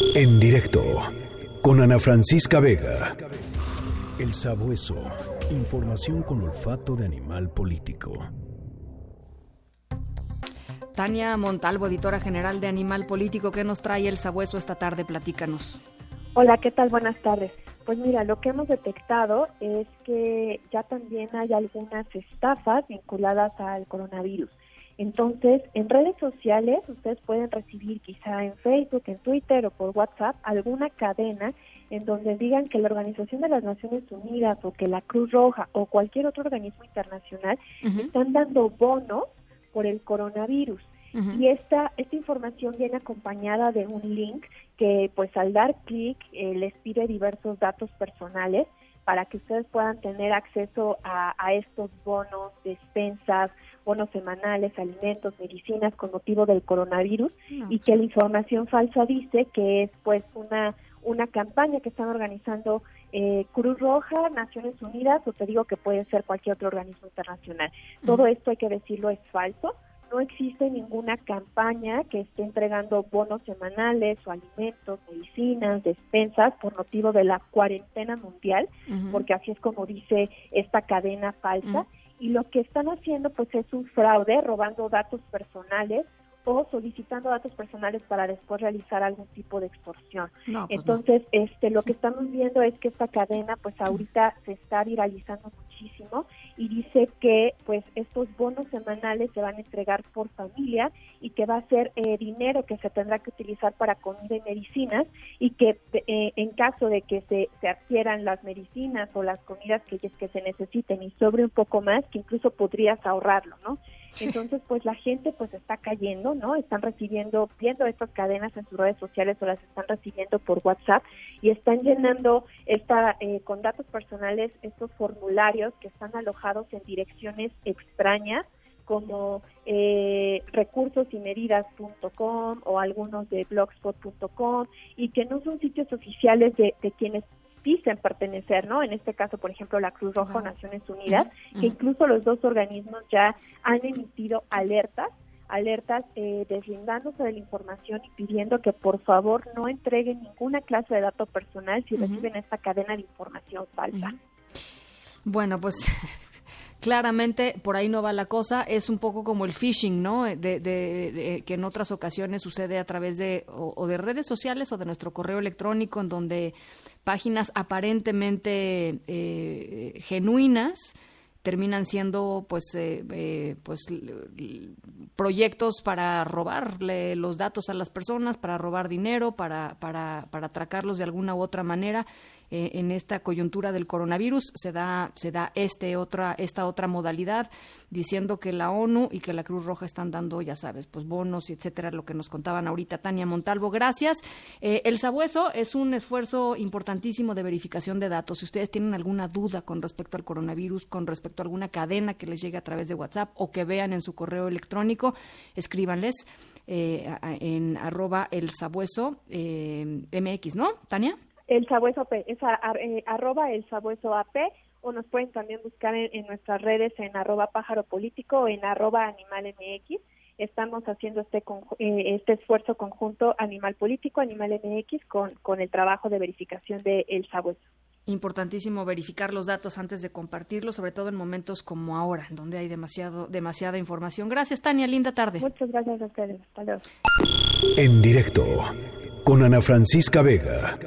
En directo con Ana Francisca Vega. El sabueso. Información con olfato de animal político. Tania Montalvo, editora general de Animal Político, ¿qué nos trae el sabueso esta tarde? Platícanos. Hola, ¿qué tal? Buenas tardes. Pues mira, lo que hemos detectado es que ya también hay algunas estafas vinculadas al coronavirus. Entonces, en redes sociales ustedes pueden recibir quizá en Facebook, en Twitter o por WhatsApp alguna cadena en donde digan que la Organización de las Naciones Unidas o que la Cruz Roja o cualquier otro organismo internacional están dando bonos por el coronavirus. Y esta, esta información viene acompañada de un link que pues al dar clic eh, les pide diversos datos personales para que ustedes puedan tener acceso a, a estos bonos, despensas, bonos semanales, alimentos, medicinas con motivo del coronavirus y que la información falsa dice que es pues una una campaña que están organizando eh, Cruz Roja, Naciones Unidas o te digo que puede ser cualquier otro organismo internacional. Todo esto hay que decirlo es falso. No existe ninguna campaña que esté entregando bonos semanales o alimentos, medicinas, despensas por motivo de la cuarentena mundial, porque así es como dice esta cadena falsa. Y lo que están haciendo pues es un fraude, robando datos personales o solicitando datos personales para después realizar algún tipo de extorsión. Pues Entonces, este lo que estamos viendo es que esta cadena pues ahorita se está viralizando muchísimo y dice que pues estos bonos semanales se van a entregar por familia y que va a ser eh, dinero que se tendrá que utilizar para comida y medicinas y que eh, en caso de que se, se adquieran las medicinas o las comidas que, que se necesiten y sobre un poco más, que incluso podrías ahorrarlo, ¿no? Entonces, pues la gente pues está cayendo, ¿no? Están recibiendo, viendo estas cadenas en sus redes sociales o las están recibiendo por WhatsApp y están llenando esta eh, con datos personales estos formularios que están alojados en direcciones extrañas como eh, recursosimedidas.com o algunos de blogspot.com y que no son sitios oficiales de, de quienes dicen pertenecer, ¿no? En este caso, por ejemplo, la Cruz Roja o Naciones Unidas, que incluso los dos organismos ya han emitido alertas alertas eh, deslindándose de la información y pidiendo que por favor no entreguen ninguna clase de dato personal si reciben esta cadena de información falsa. Bueno, pues claramente por ahí no va la cosa. Es un poco como el phishing, ¿no? De, que en otras ocasiones sucede a través de o, de redes sociales o de nuestro correo electrónico, en donde páginas aparentemente eh, genuinas terminan siendo pues eh, eh, pues proyectos para robarle los datos a las personas para robar dinero para para para atracarlos de alguna u otra manera eh, en esta coyuntura del coronavirus. Se da se da este otra esta otra modalidad diciendo que la ONU y que la Cruz Roja están dando ya sabes pues bonos y etcétera lo que nos contaban ahorita Tania Montalvo. Gracias. El sabueso es un esfuerzo importantísimo de verificación de datos. Si ustedes tienen alguna duda con respecto al coronavirus con respecto alguna cadena que les llegue a través de WhatsApp o que vean en su correo electrónico escríbanles eh, en arroba el sabueso MX, ¿no, Tania? El Sabueso AP, es eh, arroba el Sabueso AP, o nos pueden también buscar en, nuestras redes en arroba pájaro político o en arroba animal MX. Estamos haciendo este, eh, este esfuerzo conjunto animal político, animal MX, con, con el trabajo de verificación de El Sabueso. Importantísimo verificar los datos antes de compartirlos, sobre todo en momentos como ahora, en donde hay demasiado, demasiada información. Gracias, Tania. Linda tarde. Muchas gracias a ustedes. Hasta luego. En directo con Ana Francisca Vega.